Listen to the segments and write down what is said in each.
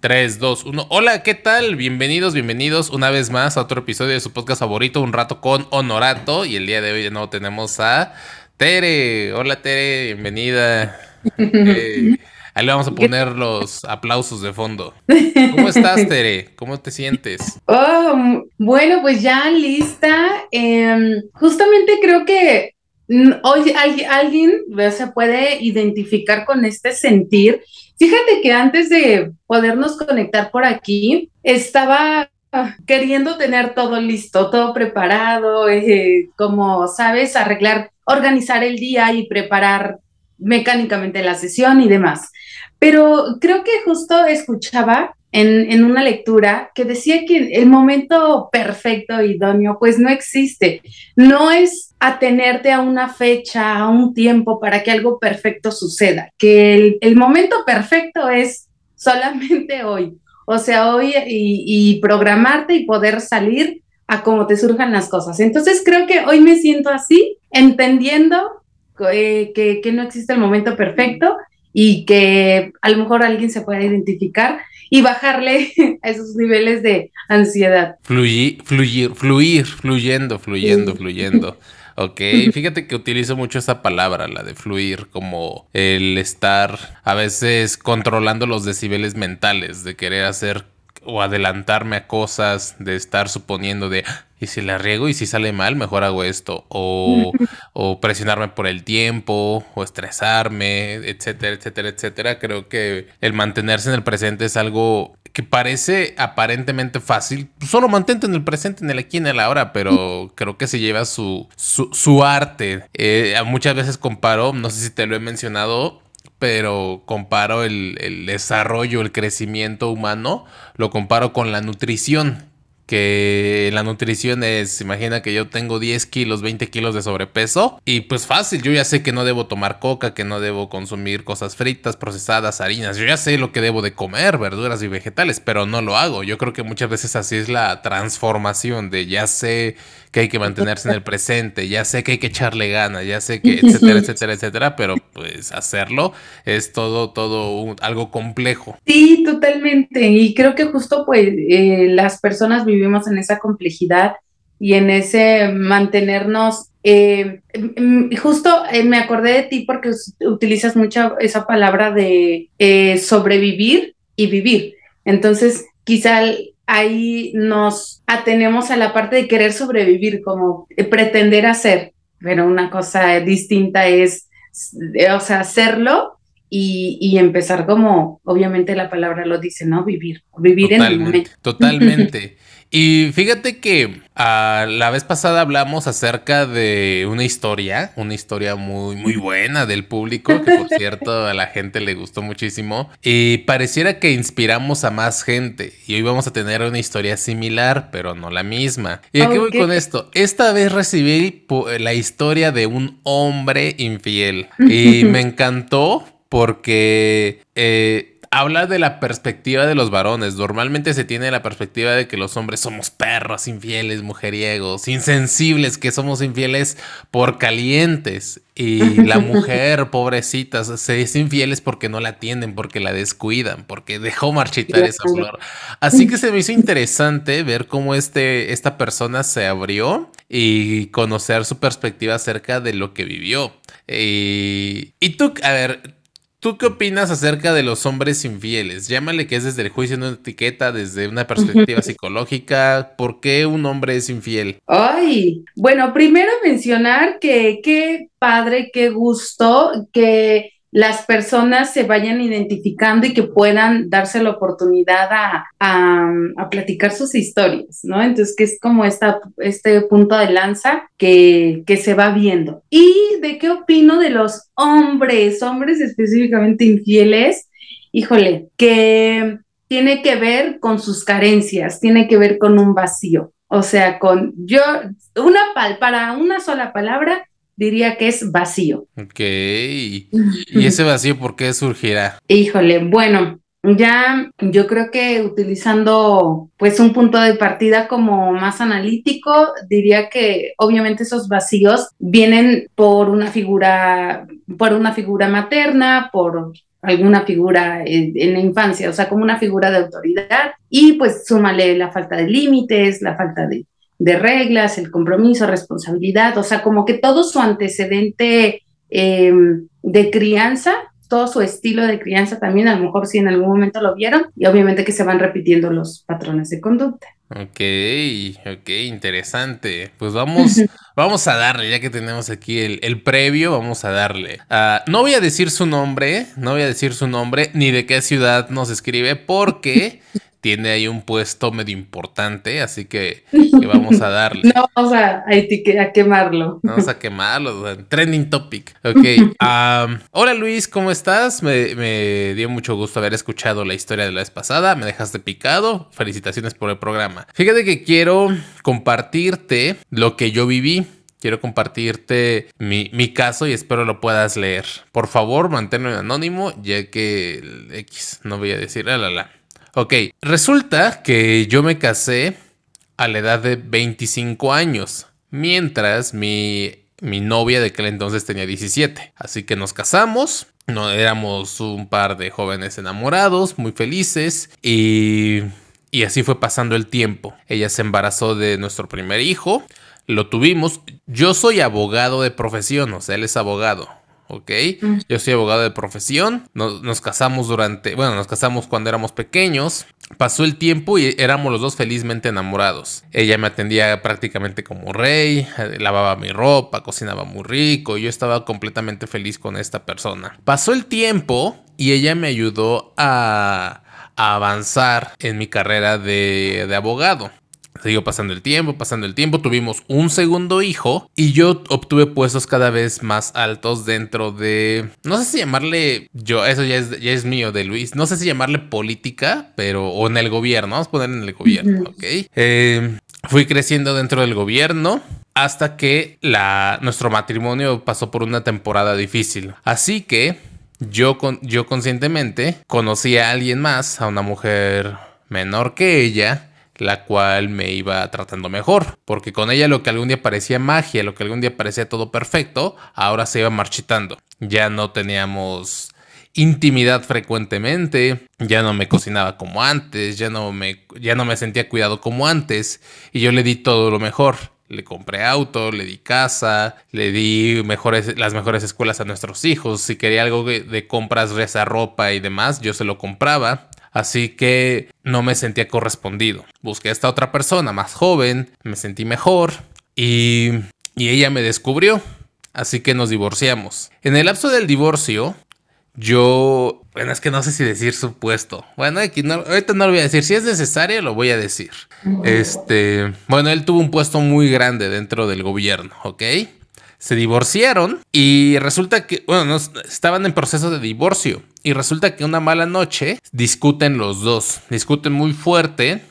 3, 2, 1. Hola, ¿qué tal? Bienvenidos, bienvenidos una vez más a otro episodio de su podcast favorito, Un Rato con Honorato. Y el día de hoy de nuevo tenemos a Tere. Hola, Tere, bienvenida. Eh, ahí le vamos a poner los aplausos de fondo. ¿Cómo estás, Tere? ¿Cómo te sientes? Oh, bueno, pues ya lista. Em, justamente creo que hoy alguien se puede identificar con este sentir Fíjate que antes de podernos conectar por aquí, estaba queriendo tener todo listo, todo preparado, eh, como sabes, arreglar, organizar el día y preparar mecánicamente la sesión y demás. Pero creo que justo escuchaba en, una lectura que decía que el momento perfecto, idóneo, pues no existe. No es atenerte a una fecha, a un tiempo para que algo perfecto suceda, que el, momento perfecto es solamente hoy. O sea, hoy y, programarte y poder salir a cómo te surjan las cosas. Entonces creo que hoy me siento así, entendiendo eh, que, que no existe el momento perfecto y que a lo mejor alguien se pueda identificar y bajarle a esos niveles de ansiedad. Fluir, fluir, fluir, fluyendo, fluyendo, fluyendo. Ok, fíjate que utilizo mucho esa palabra, la de fluir, como el estar a veces controlando los decibeles mentales, de querer hacer o adelantarme a cosas, de estar suponiendo de, ah, y si la riego y si sale mal, mejor hago esto, o, o, presionarme por el tiempo, o estresarme, etcétera, etcétera, etcétera. Creo que el mantenerse en el presente es algo que parece aparentemente fácil. Solo mantente en el presente, en el aquí, en el ahora, pero creo que se lleva su, su, arte. Eh, muchas veces comparo, no sé si te lo he mencionado, pero comparo el, el, desarrollo, el crecimiento humano, lo comparo con la nutrición que la nutrición es, imagina que yo tengo 10 kilos, 20 kilos de sobrepeso y pues fácil, yo ya sé que no debo tomar coca, que no debo consumir cosas fritas, procesadas, harinas, yo ya sé lo que debo de comer, verduras y vegetales, pero no lo hago. Yo creo que muchas veces así es la transformación de ya sé que hay que mantenerse en el presente, ya sé que hay que echarle ganas, ya sé que, etcétera, etcétera, etcétera, pero pues hacerlo es todo, todo algo complejo. Sí, totalmente. Y creo que justo pues eh, las personas vivimos en esa complejidad y en ese mantenernos. Eh, mm, justo eh, me acordé de ti porque utilizas mucho esa palabra de sobrevivir y vivir. Entonces, quizá ahí nos atenemos a la parte de querer sobrevivir, como pretender hacer, pero una cosa distinta es, o sea, hacerlo y, empezar como, obviamente la palabra lo dice, ¿no? Vivir, vivir en el momento. Totalmente. Y fíjate que ah, la vez pasada hablamos acerca de una historia, una historia muy, muy buena del público, que por cierto a la gente le gustó muchísimo. Y pareciera que inspiramos a más gente. Y hoy vamos a tener una historia similar, pero no la misma. ¿Y a qué voy con esto? Esta vez recibí la historia de un hombre infiel. Y me encantó porque... Eh, habla de la perspectiva de los varones. Normalmente se tiene la perspectiva de que los hombres somos perros, infieles, mujeriegos, insensibles, que somos infieles por calientes. Y la mujer, pobrecita, se es infieles porque no la atienden, porque la descuidan, porque dejó marchitar esa flor. Así que se me hizo interesante ver cómo este, esta persona se abrió y conocer su perspectiva acerca de lo que vivió. Y, y tú, a ver, ¿Tú qué opinas acerca de los hombres infieles? Llámale que es desde el juicio, una etiqueta, desde una perspectiva psicológica. ¿Por qué un hombre es infiel? Ay, bueno, primero mencionar que qué padre, qué gusto que las personas se vayan identificando y que puedan darse la oportunidad a, a, platicar sus historias, ¿no? Entonces, que es como esta, este punto de lanza que, que se va viendo. ¿Y de qué opino de los hombres, hombres específicamente infieles? Híjole, que tiene que ver con sus carencias, tiene que ver con un vacío. O sea, con yo, una pal, para una sola palabra, diría que es vacío. Ok. ¿Y ese vacío por qué surgirá? Híjole, bueno, ya yo creo que utilizando pues un punto de partida como más analítico, diría que obviamente esos vacíos vienen por una figura, por una figura materna, por alguna figura en, la infancia, o sea, como una figura de autoridad, y pues súmale la falta de límites, la falta de, reglas, el compromiso, responsabilidad, o sea, como que todo su antecedente em, de crianza, todo su estilo de crianza también, a lo mejor sí en algún momento lo vieron, y obviamente que se van repitiendo los patrones de conducta. Ok, ok, interesante. Pues vamos, vamos a darle, ya que tenemos aquí el, previo, vamos a darle. Ah, no voy a decir su nombre, no voy a decir su nombre, ni de qué ciudad nos escribe, porque tiene ahí un puesto medio importante, así que, vamos a darle. No vamos a, a, quemarlo. Vamos a quemarlo, trending topic. Ok. hola Luis, ¿cómo estás? Me, me, dio mucho gusto haber escuchado la historia de la vez pasada, me dejaste picado, felicitaciones por el programa. Fíjate que quiero compartirte lo que yo viví. Quiero compartirte mi, mi, caso y espero lo puedas leer. Por favor, manténlo anónimo, ya que el X, no voy a decir, la, la, la. Ok, resulta que yo me casé a la edad de 25 años, mientras mi, mi novia de aquel entonces tenía 17. Así que nos casamos, no, éramos un par de jóvenes enamorados, muy felices y, y así fue pasando el tiempo. Ella se embarazó de nuestro primer hijo, lo tuvimos. Yo soy abogado de profesión, o sea, él es abogado. ¿Ok? Mm. Yo soy abogado de profesión, nos, casamos durante, bueno, nos casamos cuando éramos pequeños, pasó el tiempo y éramos los dos felizmente enamorados. Ella me atendía prácticamente como rey, lavaba mi ropa, cocinaba muy rico, y yo estaba completamente feliz con esta persona. Pasó el tiempo y ella me ayudó a, avanzar en mi carrera de abogado. Siguió pasando el tiempo, pasando el tiempo, tuvimos un segundo hijo y yo obtuve puestos cada vez más altos dentro de, no sé si llamarle, yo, eso ya es, ya es mío de Luis, no sé si llamarle política, pero, o en el gobierno, vamos a poner en el gobierno, ¿ok? Eh, fui creciendo dentro del gobierno hasta que la, nuestro matrimonio pasó por una temporada difícil. Así que yo, yo conscientemente conocí a alguien más, a una mujer menor que ella, la cual me iba tratando mejor, porque con ella lo que algún día parecía magia, lo que algún día parecía todo perfecto, ahora se iba marchitando. Ya no teníamos intimidad frecuentemente, ya no me cocinaba como antes, ya no me, ya no me sentía cuidado como antes, y yo le di todo lo mejor. Le compré auto, le di casa, le di mejores, las mejores escuelas a nuestros hijos. Si quería algo de compras, reza, ropa y demás, yo se lo compraba. Así que no me sentía correspondido. Busqué a esta otra persona más joven, me sentí mejor y, ella me descubrió. Así que nos divorciamos. En el lapso del divorcio, yo, bueno, es que no sé si decir supuesto. Bueno, aquí no, ahorita no lo voy a decir. Si es necesario, lo voy a decir. Este, bueno, él tuvo un puesto muy grande dentro del gobierno, ¿ok? Se divorciaron y resulta que, bueno, estaban en proceso de divorcio y resulta que una mala noche discuten los dos, discuten muy fuerte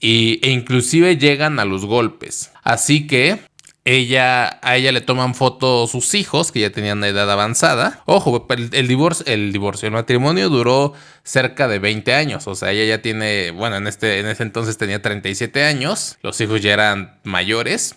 y, e inclusive llegan a los golpes. Así que ella, a ella le toman fotos sus hijos, que ya tenían una edad avanzada. Ojo, el, divorcio, el divorcio, el matrimonio duró cerca de 20 años. O sea, ella ya tiene, bueno, en este, en ese entonces tenía 37 años. Los hijos ya eran mayores.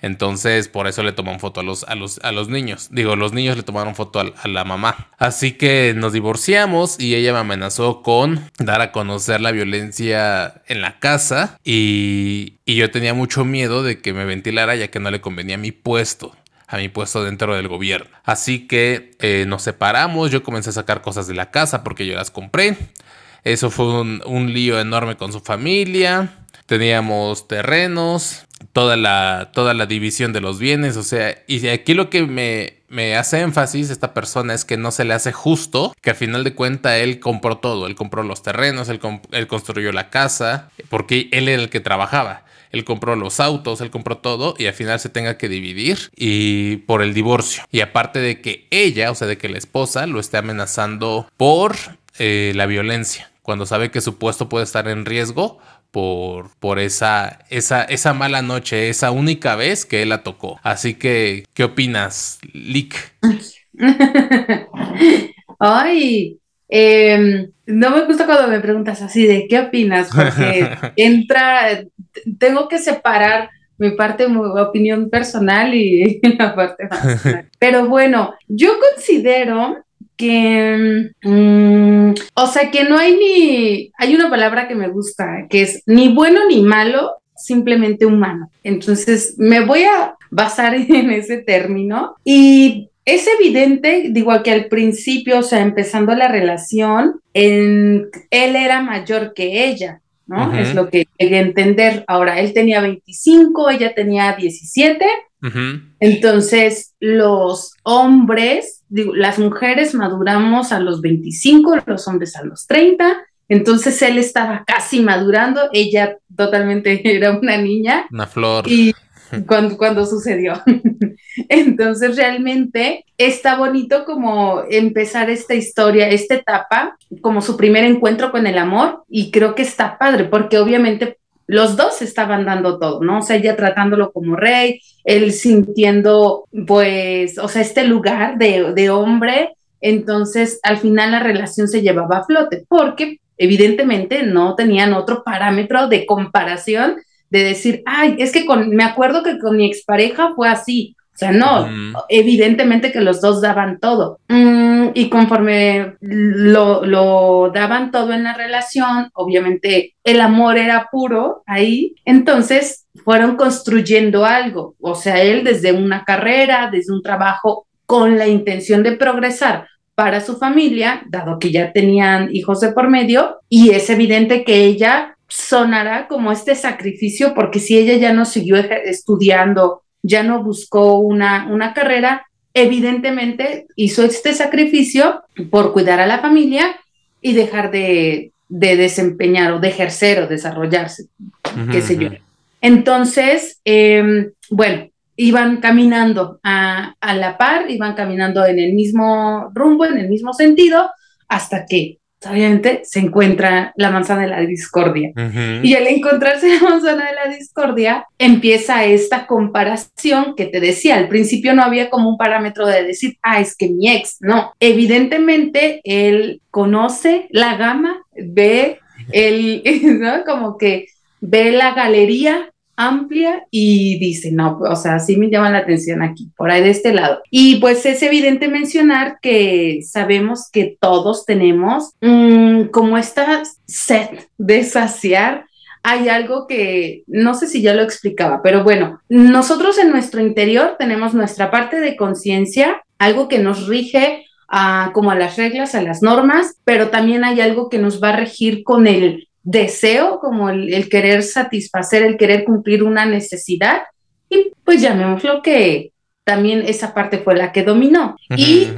Entonces, por eso le toman foto a los, a los, a los niños. Digo, los niños le tomaron foto a, la mamá. Así que nos divorciamos y ella me amenazó con dar a conocer la violencia en la casa. Y, y yo tenía mucho miedo de que me ventilara ya que no le convenía mi puesto a mi puesto dentro del gobierno. Así que eh, nos separamos, yo comencé a sacar cosas de la casa porque yo las compré. Eso fue un, un lío enorme con su familia. Teníamos terrenos, toda la, toda la división de los bienes, o sea, y aquí lo que me, me hace énfasis esta persona es que no se le hace justo que al final de cuentas él compró todo, él compró los terrenos, él, él, construyó la casa, porque él era el que trabajaba. Él compró los autos, él compró todo y al final se tenga que dividir y por el divorcio. Y aparte de que ella, o sea, de que la esposa lo esté amenazando por eh, la violencia, cuando sabe que su puesto puede estar en riesgo por, por esa, esa, esa mala noche, esa única vez que él la tocó. Así que, ¿qué opinas, Lick? Ay, em, no me gusta cuando me preguntas así de qué opinas, porque entra, tengo que separar mi parte, mi opinión personal y la parte más. Pero bueno, yo considero que, mm, o sea, que no hay ni, hay una palabra que me gusta, que es ni bueno ni malo, simplemente humano. Entonces, me voy a basar en ese término y es evidente, digo que al principio, o sea, empezando la relación, él era mayor que ella, ¿no? Es lo que llegué a entender. Ahora, él tenía 25, ella tenía 17. Entonces, los hombres, digo, las mujeres maduramos a los 25, los hombres a los 30. Entonces él estaba casi madurando, ella totalmente era una niña. Una flor. Y cuando, cuando sucedió. Entonces realmente está bonito como empezar esta historia, esta etapa, como su primer encuentro con el amor y creo que está padre porque obviamente los dos estaban dando todo, ¿no? O sea, ella tratándolo como rey, él sintiendo pues, o sea, este lugar de, hombre. Entonces, al final la relación se llevaba a flote porque evidentemente no tenían otro parámetro de comparación de decir, ay, es que con, me acuerdo que con mi expareja fue así. O sea, no, evidentemente que los dos daban todo. Mm, y conforme lo, lo, daban todo en la relación, obviamente el amor era puro ahí, entonces fueron construyendo algo. O sea, él desde una carrera, desde un trabajo con la intención de progresar para su familia, dado que ya tenían hijos de por medio, y es evidente que ella sonará como este sacrificio, porque si ella ya no siguió estudiando, ya no buscó una, una carrera, evidentemente hizo este sacrificio por cuidar a la familia y dejar de, desempeñar o de ejercer o desarrollarse, qué sé yo. Entonces, em, bueno, iban caminando a, a, la par, iban caminando en el mismo rumbo, en el mismo sentido, hasta que obviamente se encuentra la manzana de la discordia. Y al encontrarse la manzana de la discordia, empieza esta comparación que te decía, al principio no había como un parámetro de decir, ah, es que mi ex, no, evidentemente él conoce la gama, ve el, ¿no? Como que ve la galería amplia y dice, no, o sea, sí me llama la atención aquí, por ahí de este lado. Y pues es evidente mencionar que sabemos que todos tenemos mm, como esta sed de saciar. Hay algo que no sé si ya lo explicaba, pero bueno, nosotros en nuestro interior tenemos nuestra parte de conciencia, algo que nos rige a, como a las reglas, a las normas, pero también hay algo que nos va a regir con el deseo, como el, querer satisfacer, el querer cumplir una necesidad. Y pues llamémoslo que también esa parte fue la que dominó. y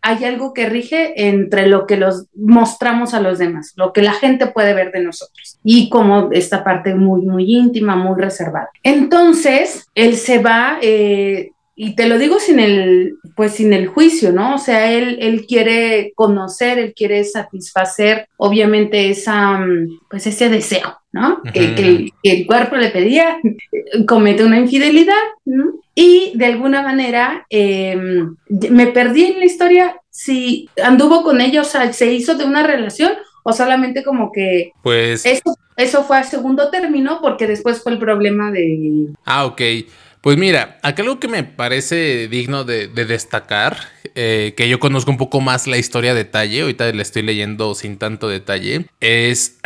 hay algo que rige entre lo que los mostramos a los demás, lo que la gente puede ver de nosotros. Y como esta parte muy, muy íntima, muy reservada. Entonces, él se va eh, y te lo digo sin el, pues sin el juicio, ¿no? O sea, él, él quiere conocer, él quiere satisfacer, obviamente, esa, pues ese deseo, ¿no? que, el cuerpo le pedía, comete una infidelidad, ¿no? Y de alguna manera em, me perdí en la historia si anduvo con ellos, o sea, se hizo de una relación o solamente como que... Pues... Eso, eso fue a segundo término porque después fue el problema de... Ah, ok. Pues mira, acá algo que me parece digno de, destacar, eh, que yo conozco un poco más la historia a detalle, ahorita le estoy leyendo sin tanto detalle, es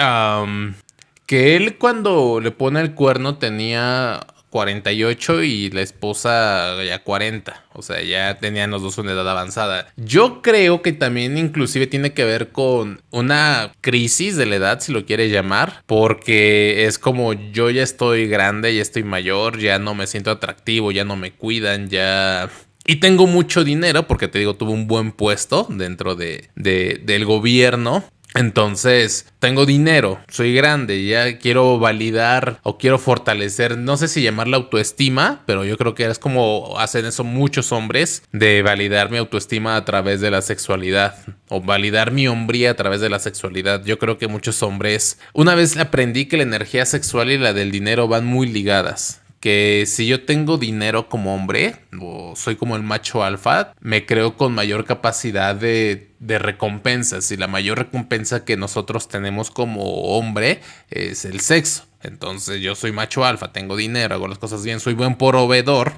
que él cuando le pone el cuerno tenía 48 y la esposa ya 40. O sea, ya tenían los dos una edad avanzada. Yo creo que también inclusive tiene que ver con una crisis de la edad, si lo quiere llamar. Porque es como yo ya estoy grande, ya estoy mayor, ya no me siento atractivo, ya no me cuidan, ya... Y tengo mucho dinero porque te digo, tuve un buen puesto dentro de, del gobierno. Entonces, tengo dinero, soy grande, ya quiero validar o quiero fortalecer, no sé si llamar la autoestima, pero yo creo que es como hacen eso muchos hombres, de validar mi autoestima a través de la sexualidad o validar mi hombría a través de la sexualidad. Yo creo que muchos hombres, una vez aprendí que la energía sexual y la del dinero van muy ligadas que si yo tengo dinero como hombre, o soy como el macho alfa, me creo con mayor capacidad de, recompensas. Y la mayor recompensa que nosotros tenemos como hombre es el sexo. Entonces yo soy macho alfa, tengo dinero, hago las cosas bien, soy buen proveedor,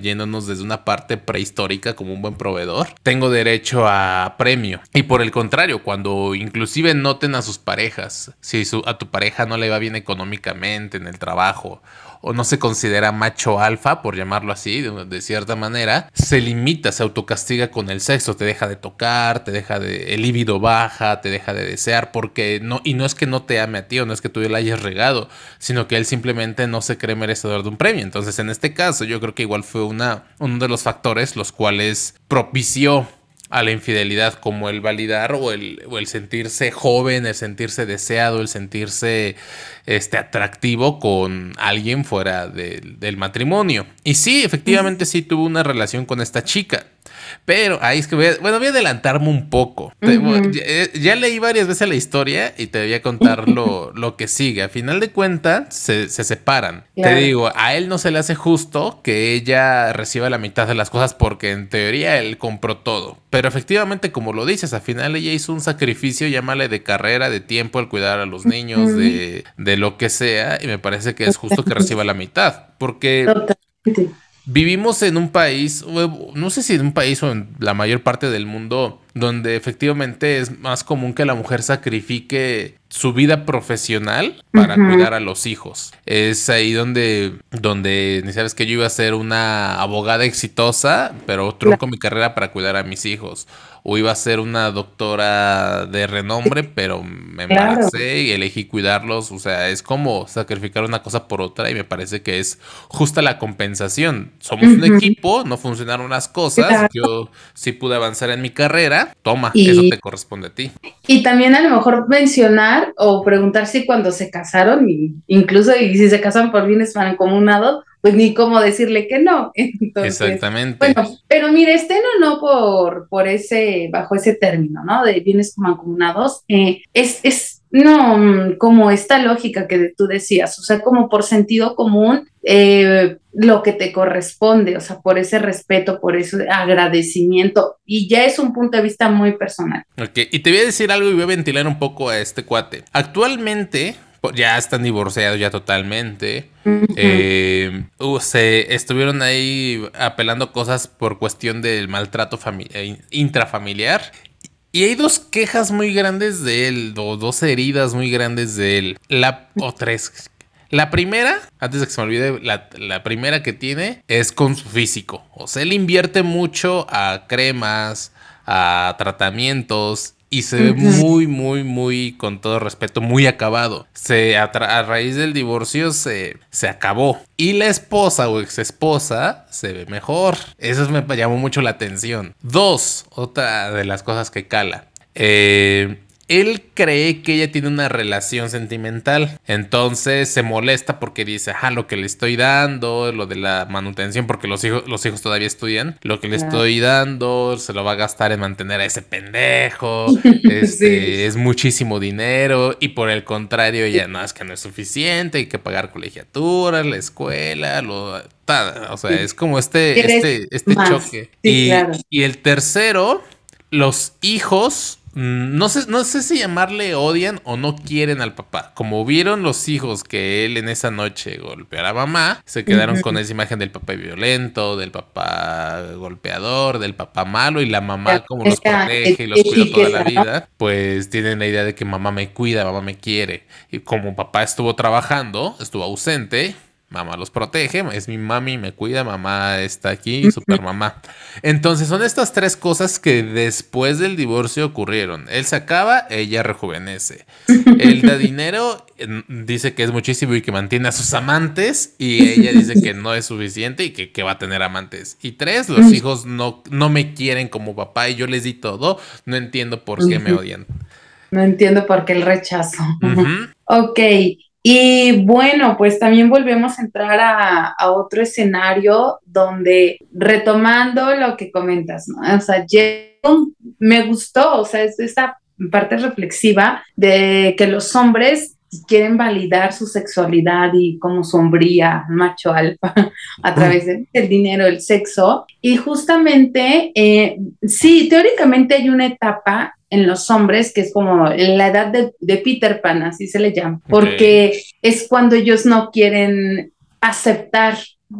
yéndonos desde una parte prehistórica como un buen proveedor, tengo derecho a premio. Y por el contrario, cuando inclusive noten a sus parejas, si a tu pareja no le va bien económicamente en el trabajo, o no se considera macho alfa, por llamarlo así, de, cierta manera, se limita, se autocastiga con el sexo, te deja de tocar, te deja de, el líbido baja, te deja de desear, porque no, y no es que no te ame a ti o no es que tú le hayas regado, sino que él simplemente no se cree merecedor de un premio. Entonces, en este caso, yo creo que igual fue una, uno de los factores los cuales propició a la infidelidad como el validar o el, o el, sentirse joven, el sentirse deseado, el sentirse este, atractivo con alguien fuera del matrimonio. Y sí, efectivamente sí tuvo una relación con esta chica. Pero ahí es que voy a, bueno, voy a adelantarme un poco. Eh, ya, leí varias veces la historia y te voy a contar lo, lo que sigue. A final de cuentas, se, separan. Te digo, a él no se le hace justo que ella reciba la mitad de las cosas porque en teoría él compró todo. Pero efectivamente, como lo dices, al final ella hizo un sacrificio, llámale de carrera, de tiempo, el cuidar a los niños, de, de, lo que sea. Y me parece que es justo que reciba la mitad. Porque... Vivimos en un país, no sé si en un país o en la mayor parte del mundo, donde efectivamente es más común que la mujer sacrifique su vida profesional para cuidar a los hijos. Es ahí donde, donde, ni sabes que yo iba a ser una abogada exitosa, pero trunco mi carrera para cuidar a mis hijos o iba a ser una doctora de renombre, pero me embaracé y elegí cuidarlos. O sea, es como sacrificar una cosa por otra y me parece que es justa la compensación. Somos un equipo, no funcionaron las cosas. Yo sí pude avanzar en mi carrera. Toma, eso te corresponde a ti. Y también a lo mejor mencionar o preguntar si cuando se casaron, y incluso y si se casan por bienes mancomunados, pues ni cómo decirle que no. Exactamente. Bueno, pero mire, este no, no por, por ese, bajo ese término, ¿no? De bienes mancomunados, eh, es, es, no, mm, como esta lógica que tú decías, o sea, como por sentido común, eh, lo que te corresponde, o sea, por ese respeto, por ese agradecimiento, y ya es un punto de vista muy personal. Ok, y te voy a decir algo y voy a ventilar un poco a este cuate. Actualmente, ya están divorciados ya totalmente. Eh, uh, se estuvieron ahí apelando cosas por cuestión del maltrato eh, intrafamiliar. Y hay dos quejas muy grandes de él, o dos heridas muy grandes de él. La, o tres. La primera, antes de que se me olvide, la, la, primera que tiene es con su físico. O sea, él invierte mucho a cremas, a tratamientos y se ve muy, muy, muy, con todo respeto, muy acabado. Se, a, raíz del divorcio se, se acabó. Y la esposa o ex esposa se ve mejor. Eso me llamó mucho la atención. Dos, otra de las cosas que cala. Eh, él cree que ella tiene una relación sentimental. Entonces se molesta porque dice, ah, lo que le estoy dando, lo de la manutención, porque los hijos, los hijos todavía estudian, lo que le estoy dando se lo va a gastar en mantener a ese pendejo. Este, es muchísimo dinero. Y por el contrario, ella no, es que no es suficiente, hay que pagar colegiaturas, la escuela, lo, o sea, es como este, este, este choque. y, y el tercero, los hijos no sé, no sé si llamarle odian o no quieren al papá. Como vieron los hijos que él en esa noche golpeó a la mamá, se quedaron con esa imagen del papá violento, del papá golpeador, del papá malo y la mamá como los protege y los cuida toda la vida. Pues tienen la idea de que mamá me cuida, mamá me quiere. Y como papá estuvo trabajando, estuvo ausente, Mamá los protege, es mi mami, me cuida, mamá está aquí, super mamá. Entonces son estas tres cosas que después del divorcio ocurrieron. Él se acaba, ella rejuvenece. Él da dinero, dice que es muchísimo y que mantiene a sus amantes y ella dice que no es suficiente y que, va a tener amantes. Y tres, los hijos no, no me quieren como papá y yo les di todo, no entiendo por qué me odian. No entiendo por qué el rechazo. Ok. Y bueno, pues también volvemos a entrar a, otro escenario donde retomando lo que comentas. O sea, me gustó, o sea, es esta parte reflexiva de que los hombres quieren validar su sexualidad y como sombría, macho alfa, a través del dinero, el sexo. Y justamente, eh, sí, teóricamente hay una etapa en los hombres, que es como la edad de, Peter Pan, así se le llama, porque es cuando ellos no quieren aceptar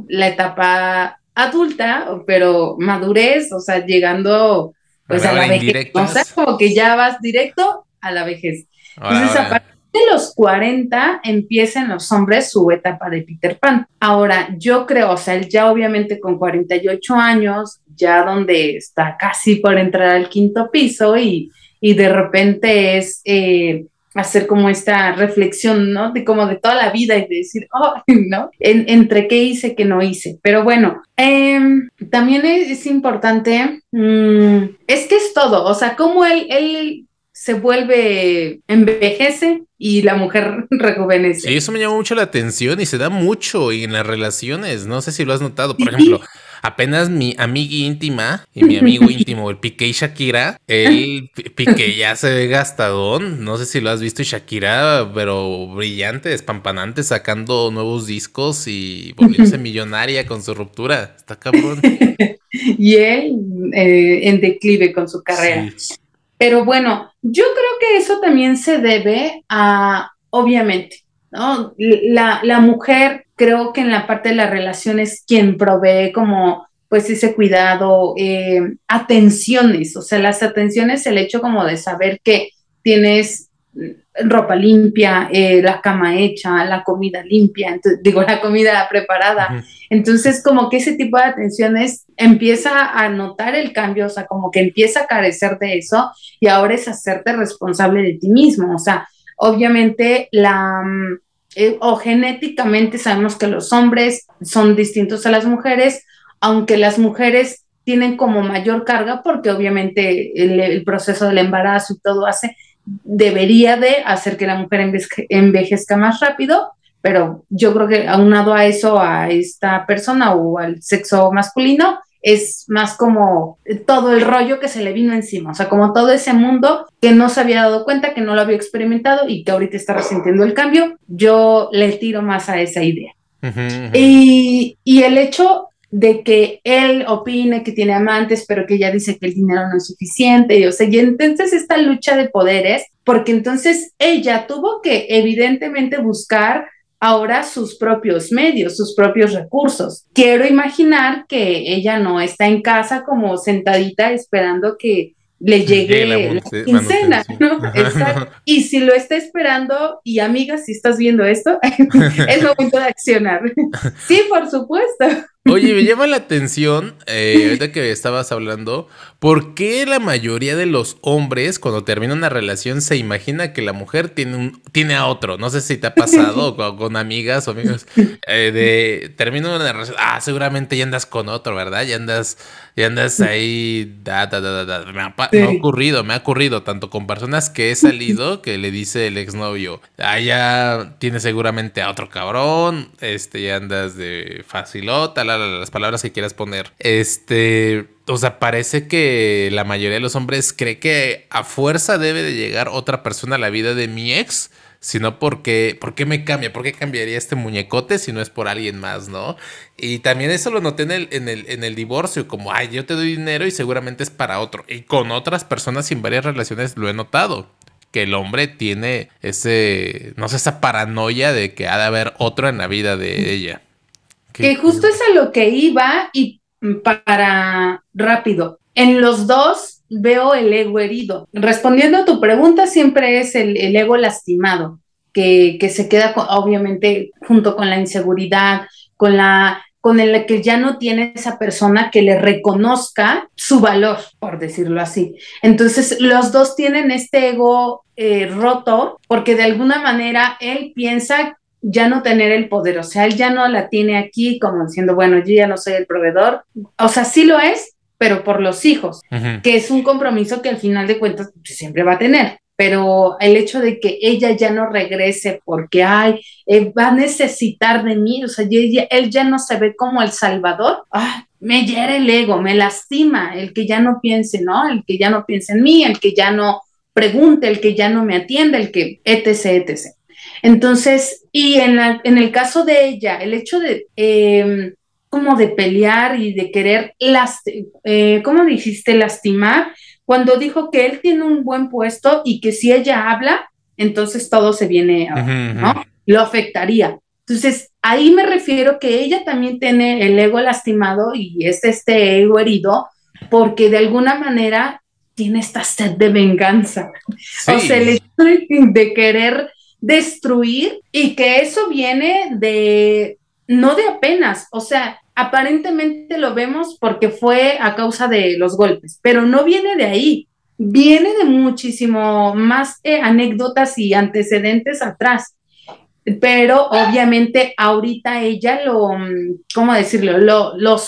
la etapa adulta, pero madurez, o sea, llegando pues a, la vejez, o sea, como que ya vas directo a la vejez. Entonces, a partir de los 40 empiezan los hombres su etapa de Peter Pan. Ahora, yo creo, o sea, él ya obviamente con 48 años, ya donde está casi por entrar al quinto piso y, y de repente es... Eh, hacer como esta reflexión, ¿no? De como de toda la vida y de decir, oh, ¿no? entre qué hice, qué no hice. Pero bueno, em, también es, importante, mm, es que es todo, o sea, cómo él, él se vuelve, envejece y la mujer rejuvenece. Sí, eso me llama mucho la atención y se da mucho en las relaciones, no sé si lo has notado, por ejemplo. Apenas mi amiga íntima y mi amigo íntimo, el Piqué y Shakira, el Piqué ya se ve gastadón. No sé si lo has visto y Shakira, pero brillante, despampanante, sacando nuevos discos y volviéndose millonaria con su ruptura. Está cabrón. y él eh, en declive con su carrera. Pero bueno, yo creo que eso también se debe a, obviamente, ¿no? La, la mujer creo que en la parte de las relaciones quien provee como pues ese cuidado, eh, atenciones, o sea, las atenciones, el hecho como de saber que tienes ropa limpia, eh, la cama hecha, la comida limpia, digo, la comida preparada. Entonces, como que ese tipo de atenciones empieza a notar el cambio, o sea, como que empieza a carecer de eso y ahora es hacerte responsable de ti mismo, o sea, obviamente la mm, eh, o genéticamente sabemos que los hombres son distintos a las mujeres, aunque las mujeres tienen como mayor carga porque obviamente el, proceso del embarazo y todo hace, debería de hacer que la mujer envejezca más rápido, pero yo creo que aunado a eso, a esta persona o al sexo masculino, es más como todo el rollo que se le vino encima, o sea, como todo ese mundo que no se había dado cuenta, que no lo había experimentado y que ahorita está resintiendo el cambio, yo le tiro más a esa idea. Y, y, el hecho de que él opine que tiene amantes, pero que ella dice que el dinero no es suficiente, y, o sea, y entonces esta lucha de poderes, porque entonces ella tuvo que evidentemente buscar ahora sus propios medios, sus propios recursos. Quiero imaginar que ella no está en casa como sentadita esperando que le llegue la, quincena, ¿no? Y si lo está esperando, y amiga, si estás viendo esto, es momento de accionar. Sí, por supuesto. Oye, me llama la atención, eh, ahorita que estabas hablando, ¿por qué la mayoría de los hombres cuando termina una relación se imagina que la mujer tiene un tiene a otro? No sé si te ha pasado con, amigas o amigos eh, de termina una relación, ah, seguramente ya andas con otro, ¿verdad? Ya andas ya andas ahí, da, da, da, da. Me, ha, me ha ocurrido, me ha ocurrido tanto con personas que he salido que le dice el exnovio, ah, ya tienes seguramente a otro cabrón, este, ya andas de facilota, la las palabras que quieras poner. Este, o sea, parece que la mayoría de los hombres cree que a fuerza debe de llegar otra persona a la vida de mi ex, sino porque, ¿por me cambia? ¿Por qué cambiaría este muñecote si no es por alguien más, no? Y también eso lo noté en el, en el, en el divorcio, como, ay, yo te doy dinero y seguramente es para otro. Y con otras personas sin varias relaciones lo he notado que el hombre tiene ese, no sé, esa paranoia de que ha de haber otro en la vida de ella. Que justo es a lo que iba y para rápido. En los dos veo el ego herido. Respondiendo a tu pregunta, siempre es el, ego lastimado, que, que se queda obviamente junto con la inseguridad, con la con el que ya no tiene esa persona que le reconozca su valor, por decirlo así. Entonces, los dos tienen este ego eh, roto porque de alguna manera él piensa ya no tener el poder, o sea, él ya no la tiene aquí como diciendo, bueno, yo ya no soy el proveedor, o sea, sí lo es, pero por los hijos, que es un compromiso que al final de cuentas pues, siempre va a tener, pero el hecho de que ella ya no regrese porque, ay, eh, va a necesitar de mí, o sea, él ya no se ve como el salvador, ah, me hiere el ego, me lastima el que ya no piense, ¿no? El que ya no piense en mí, el que ya no pregunte, el que ya no me atiende, el que, etc., etc. Entonces, y en, en el caso de ella, el hecho de em, como de pelear y de querer, eh, ¿cómo dijiste? Lastimar, cuando dijo que él tiene un buen puesto y que si ella habla, entonces todo se viene, ¿no? Lo afectaría. Entonces, ahí me refiero que ella también tiene el ego lastimado y es este ego herido porque de alguna manera tiene esta sed de venganza. O sea, el de querer destruir y que eso viene de, no de apenas, o sea, aparentemente lo vemos porque fue a causa de los golpes, pero no viene de ahí, viene de muchísimo más eh, anécdotas y antecedentes atrás. Pero obviamente ahorita ella lo, ¿cómo decirlo? Lo, lo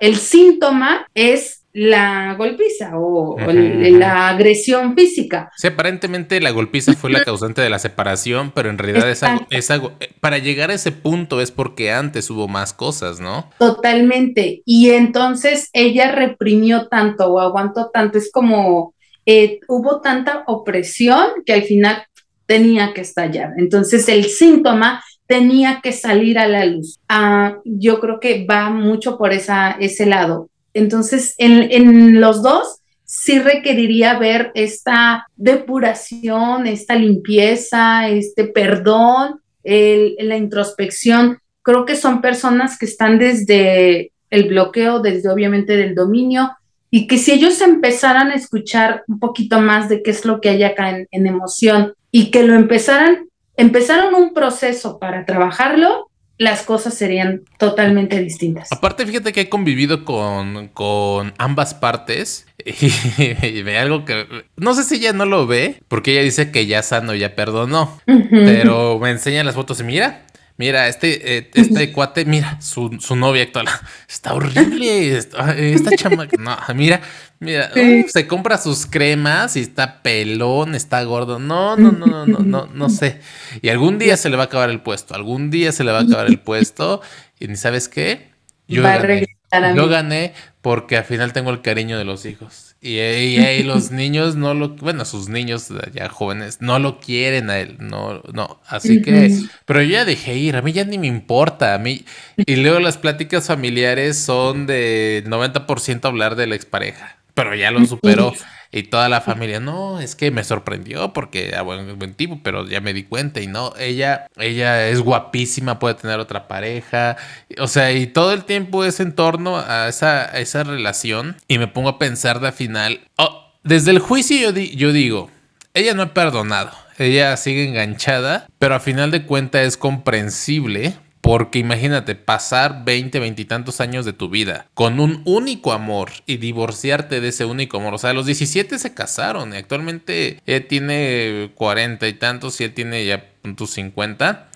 el síntoma es la golpiza o, la agresión física. Sí, aparentemente la golpiza fue la causante de la separación, pero en realidad esa, esa, para llegar a ese punto es porque antes hubo más cosas, ¿no? Totalmente. Y entonces ella reprimió tanto o aguantó tanto. Es como eh, hubo tanta opresión que al final tenía que estallar. Entonces el síntoma tenía que salir a la luz. Ah, yo creo que va mucho por esa, ese lado entonces, en, los dos sí requeriría ver esta depuración, esta limpieza, este perdón, la introspección. Creo que son personas que están desde el bloqueo, desde obviamente del dominio, y que si ellos empezaran a escuchar un poquito más de qué es lo que hay acá en, en emoción y que lo empezaran, empezaron un proceso para trabajarlo, las cosas serían totalmente distintas. Aparte, fíjate que he convivido con, con ambas partes y, ve algo que no sé si ella no lo ve, porque ella dice que ya sano, ya perdonó, pero me enseña las fotos y mira. Mira, este, eh, este cuate, mira, su, su novia actual está horrible. Esta, esta chama, no, mira, Mira, se compra sus cremas y está pelón, está gordo. No, no, no, no, no, no, no sé. Y algún día se le va a acabar el puesto. Algún día se le va a acabar el puesto. Y ni sabes qué. Yo gané. Yo gané porque al final tengo el cariño de los hijos. Y, y, los niños no lo, bueno, sus niños ya jóvenes no lo quieren a él, no, no. Así que, pero yo ya dejé ir, a mí ya ni me importa, a mí. Y luego las pláticas familiares son de 90% hablar de la expareja pero ya lo superó. Y toda la familia, no, es que me sorprendió porque era buen, buen, tipo, pero ya me di cuenta y no, ella, ella es guapísima, puede tener otra pareja, o sea, y todo el tiempo es en torno a esa, esa relación. Y me pongo a pensar de final, oh, desde el juicio yo, yo digo, ella no ha perdonado, ella sigue enganchada, pero a final de cuentas es comprensible porque imagínate, pasar 20, 20 y tantos años de tu vida con un único amor y divorciarte de ese único amor. O sea, los 17 se casaron y actualmente ella tiene 40 y tantos y él tiene ya tus 50.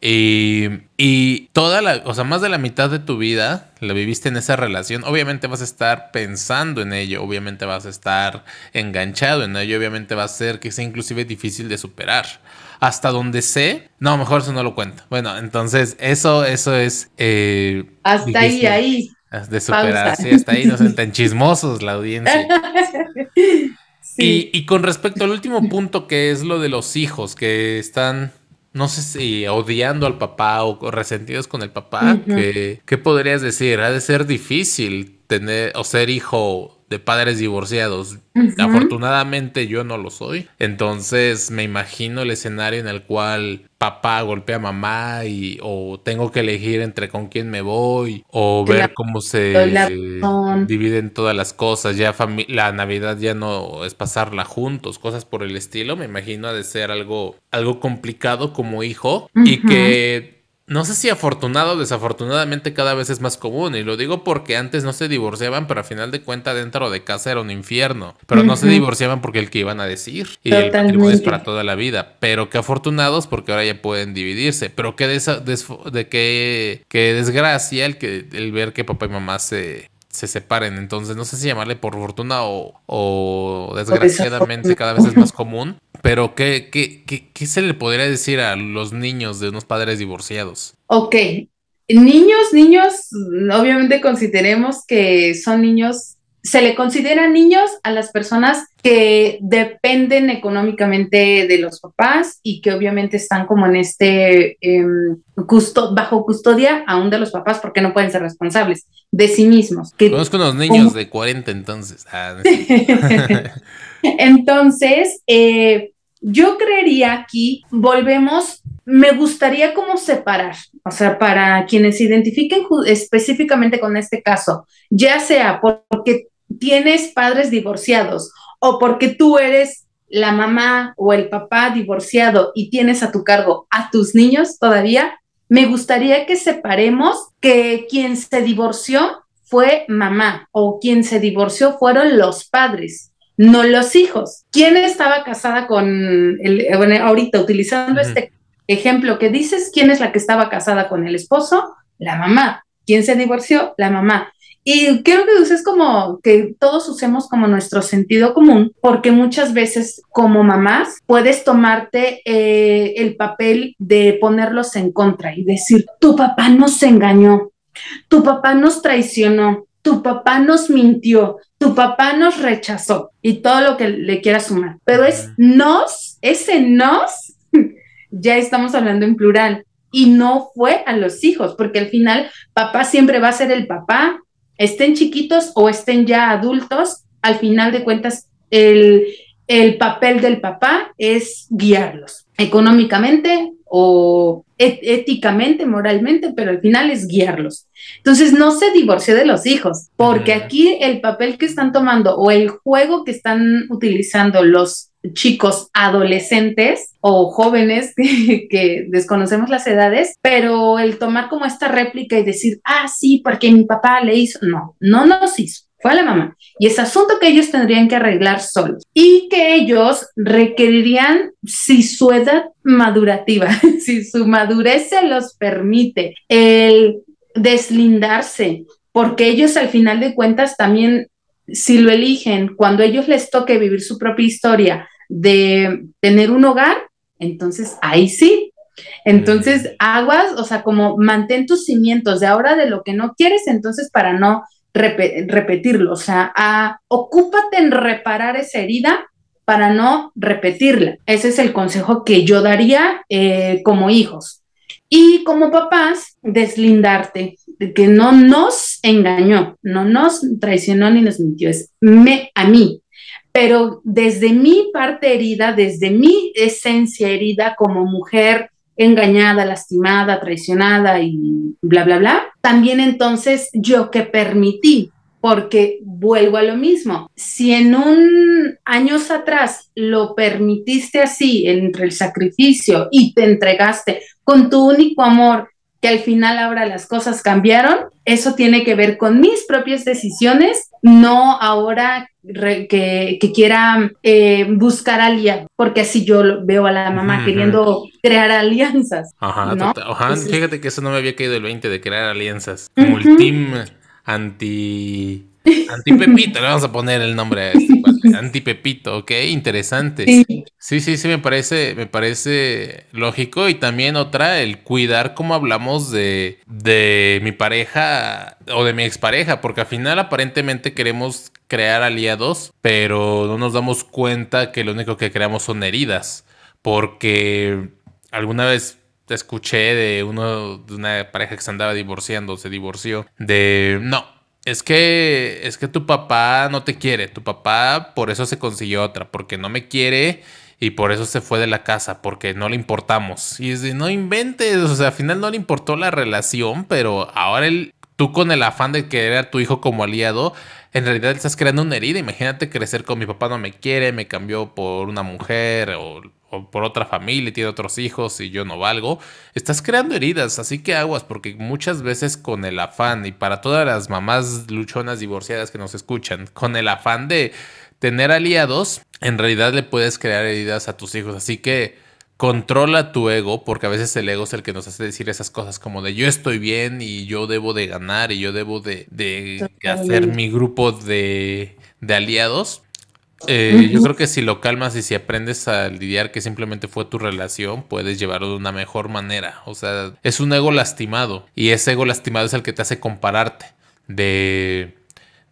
Y, y, toda la, o sea, más de la mitad de tu vida la viviste en esa relación. Obviamente vas a estar pensando en ello, obviamente vas a estar enganchado en ello, obviamente va a ser que sea inclusive difícil de superar hasta donde sé. No, mejor eso no lo cuento. Bueno, entonces eso, eso es. Eh, hasta ahí, ahí. De superar, sí, hasta ahí no son tan chismosos la audiencia. y, y con respecto al último punto, que es lo de los hijos que están no sé si odiando al papá o resentidos con el papá, ¿qué podrías decir? Ha de ser difícil tener o ser hijo de padres divorciados. Afortunadamente yo no lo soy. Entonces me imagino el escenario en el cual papá golpea a mamá y o tengo que elegir entre con quién me voy o ver cómo se dividen todas las cosas. Ya la Navidad ya no es pasarla juntos, cosas por el estilo. Me imagino ha de ser algo algo complicado como hijo y que no sé si afortunado o desafortunadamente cada vez es más común. Y lo digo porque antes no se divorciaban, pero a final de cuentas dentro de casa era un infierno. Pero no se divorciaban porque el que iban a decir. Y el matrimonio es para toda la vida. Pero qué afortunados porque ahora ya pueden dividirse. Pero qué, de qué, qué desgracia el, que, el ver que papá y mamá se, se separen. Entonces, no sé si llamarle por fortuna o, desgraciadamente cada vez es más común. Pero, ¿qué, qué, qué, se le podría decir a los niños de unos padres divorciados? Ok. Niños, niños, obviamente consideremos que son niños se le considera niños a las personas que dependen económicamente de los papás y que obviamente están como en este em, bajo custodia aún de los papás porque no pueden ser responsables de sí mismos. Conozco unos niños de 40 entonces. Ah, entonces, eh, yo creería aquí, volvemos, me gustaría como separar, o sea, para quienes se identifiquen específicamente con este caso, ya sea porque tienes padres divorciados o porque tú eres la mamá o el papá divorciado y tienes a tu cargo a tus niños todavía, me gustaría que separemos que quien se divorció fue mamá o quien se divorció fueron los padres no los hijos. ¿Quién estaba casada con el, bueno, ahorita utilizando este ejemplo que dices, quién es la que estaba casada con el esposo? La mamá. ¿Quién se divorció? La mamá. Y creo que es como que todos usemos como nuestro sentido común, porque muchas veces como mamás puedes tomarte eh, el papel de ponerlos en contra y decir, tu papá nos engañó, tu papá nos traicionó, tu papá nos mintió, tu papá nos rechazó y todo lo que le quiera sumar. Pero es nos, ese nos, ya estamos hablando en plural y no fue a los hijos, porque al final papá siempre va a ser el papá, estén chiquitos o estén ya adultos, al final de cuentas el, el papel del papá es guiarlos económicamente o éticamente, moralmente, pero al final es guiarlos. Entonces no se divorció de los hijos, porque aquí el papel que están tomando o el juego que están utilizando los chicos adolescentes o jóvenes que, desconocemos las edades, pero el tomar como esta réplica y decir, ah, sí, porque mi papá le hizo, no, no nos hizo fue a la mamá. Y es asunto que ellos tendrían que arreglar solos y que ellos requerirían, si su edad madurativa, si su madurez se los permite, el deslindarse, porque ellos al final de cuentas también, si lo eligen, cuando ellos les toque vivir su propia historia de tener un hogar, entonces ahí sí, entonces, aguas, o sea, como mantén tus cimientos de ahora de lo que no quieres, entonces para no repetirlo, o sea, a, ocúpate en reparar esa herida para no repetirla. Ese es el consejo que yo daría eh, como hijos. Y como papás, deslindarte, de que no nos engañó, no nos traicionó ni nos mintió, es me, a mí. Pero desde mi parte herida, desde mi esencia herida como mujer, engañada, lastimada, traicionada y bla, bla, bla, también entonces yo que permití, porque vuelvo a lo mismo, si en un años atrás lo permitiste así entre el sacrificio y te entregaste con tu único amor, que al final ahora las cosas cambiaron, eso tiene que ver con mis propias decisiones, no ahora que, quiera eh, buscar aliados, porque así yo veo a la mamá queriendo crear alianzas. Ajá, Ajá. fíjate que eso no me había caído el 20 de crear alianzas. Como el team anti Antipepito, le vamos a poner el nombre a este Antipepito, ok, interesante. Sí. sí, sí, me parece, me parece lógico. Y también otra, el cuidar cómo hablamos de, de mi pareja o de mi expareja, porque al final aparentemente queremos crear aliados, pero no nos damos cuenta que lo único que creamos son heridas. Porque alguna vez escuché de uno de una pareja que se andaba divorciando, se divorció, de no, es que, es que tu papá no te quiere. Tu papá por eso se consiguió otra, porque no me quiere y por eso se fue de la casa, porque no le importamos. Y es de no inventes, o sea, al final no le importó la relación, pero ahora él, tú con el afán de querer a tu hijo como aliado, en realidad estás creando una herida. Imagínate crecer con mi papá no me quiere, me cambió por una mujer o o por otra familia y tiene otros hijos y yo no valgo, estás creando heridas, así que aguas, porque muchas veces con el afán, y para todas las mamás luchonas divorciadas que nos escuchan, con el afán de tener aliados, en realidad le puedes crear heridas a tus hijos, así que controla tu ego, porque a veces el ego es el que nos hace decir esas cosas como de yo estoy bien y yo debo de ganar y yo debo de, de hacer mi grupo de, de aliados. Eh, yo creo que si lo calmas y si aprendes a lidiar que simplemente fue tu relación, puedes llevarlo de una mejor manera. O sea, es un ego lastimado y ese ego lastimado es el que te hace compararte de,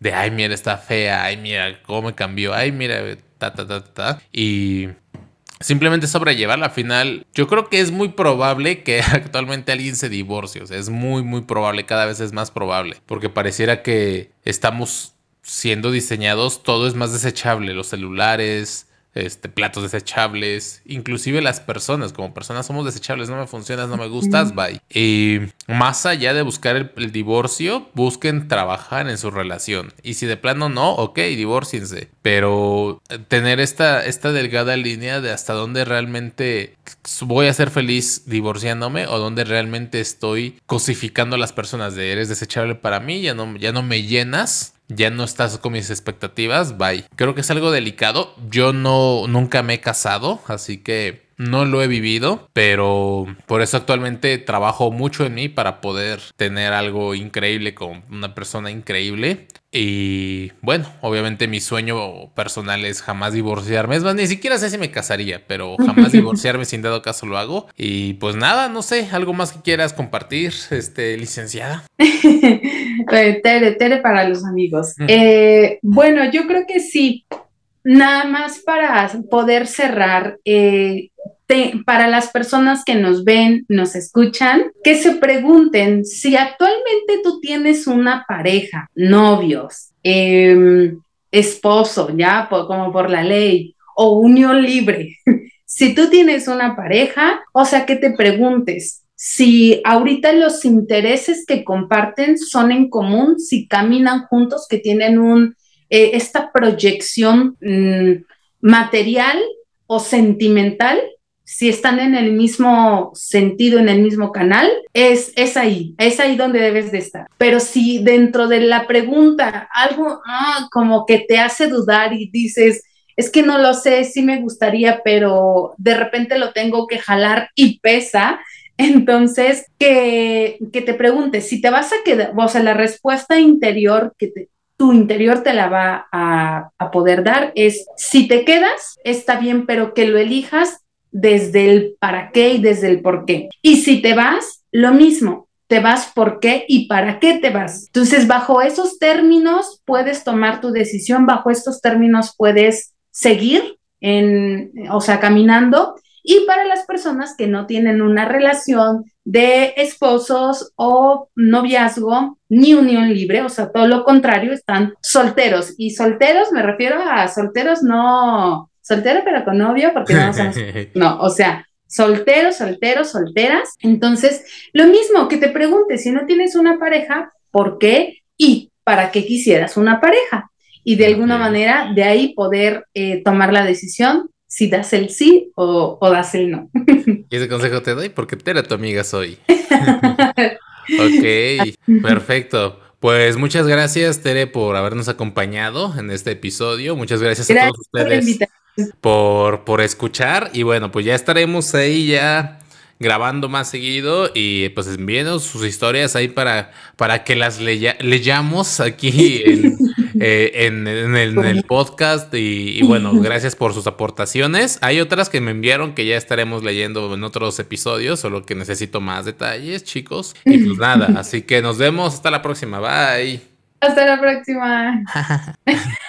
de, ay, mira, está fea, ay, mira, cómo me cambió, ay, mira, ta, ta, ta, ta. Y simplemente sobrellevarla. Al final, yo creo que es muy probable que actualmente alguien se divorcie. O sea, es muy, muy probable, cada vez es más probable. Porque pareciera que estamos siendo diseñados, todo es más desechable. Los celulares, este, platos desechables, inclusive las personas, como personas somos desechables, no me funcionas, no me gustas, bye. Y más allá de buscar el, divorcio, busquen trabajar en su relación. Y si de plano no, ok, divorciense. Pero tener esta, esta delgada línea de hasta dónde realmente voy a ser feliz divorciándome o dónde realmente estoy cosificando a las personas de eres desechable para mí, ya no, ya no me llenas ya no estás con mis expectativas, bye. Creo que es algo delicado. Yo no, nunca me he casado, así que no lo he vivido, pero por eso actualmente trabajo mucho en mí para poder tener algo increíble con una persona increíble. Y bueno, obviamente mi sueño personal es jamás divorciarme. Es más, ni siquiera sé si me casaría, pero jamás divorciarme sin dado caso lo hago. Y pues nada, no sé, algo más que quieras compartir, este, licenciada. tere, tere para los amigos. Eh, bueno, yo creo que sí. Nada más para poder cerrar, eh, para las personas que nos ven, nos escuchan, que se pregunten si actualmente tú tienes una pareja, novios, em, esposo, ya como por la ley, o unión libre. si tú tienes una pareja, o sea, que te preguntes, si ahorita los intereses que comparten son en común, si caminan juntos, que tienen un, eh, esta proyección mm, material o sentimental, si están en el mismo sentido, en el mismo canal, es, es ahí, es ahí donde debes de estar. Pero si dentro de la pregunta algo ah, como que te hace dudar y dices, es que no lo sé, sí me gustaría, pero de repente lo tengo que jalar y pesa, entonces, que, que, te preguntes, si te vas a quedar, o sea, la respuesta interior que tu interior te la va a, poder dar es, si te quedas, está bien, pero que lo elijas desde el para qué y desde el por qué. Y si te vas, lo mismo, te vas por qué y para qué te vas. Entonces, bajo esos términos puedes tomar tu decisión, bajo estos términos puedes seguir en, o sea, caminando. Y para las personas que no tienen una relación de esposos o noviazgo ni unión libre, o sea, todo lo contrario, están solteros. Y solteros me refiero a solteros no soltero pero con novio, porque no somos, no, o sea, solteros, solteros, solteras. Entonces, lo mismo que te preguntes, si no tienes una pareja, ¿por qué y para qué quisieras una pareja? Y de alguna manera, de ahí poder eh, tomar la decisión si das el sí o, o das el no. Y ese consejo te doy porque eres tu amiga soy. ok, perfecto. Pues muchas gracias, Tere, por habernos acompañado en este episodio. Muchas gracias, a todos ustedes por, por escuchar. Y bueno, pues ya estaremos ahí ya grabando más seguido y pues envíenos sus historias ahí para, para que las leyamos aquí en, eh, en, el, podcast y, bueno, gracias por sus aportaciones. Hay otras que me enviaron que ya estaremos leyendo en otros episodios, solo que necesito más detalles, chicos. Y pues nada, así que nos vemos hasta la próxima, bye. Hasta la próxima.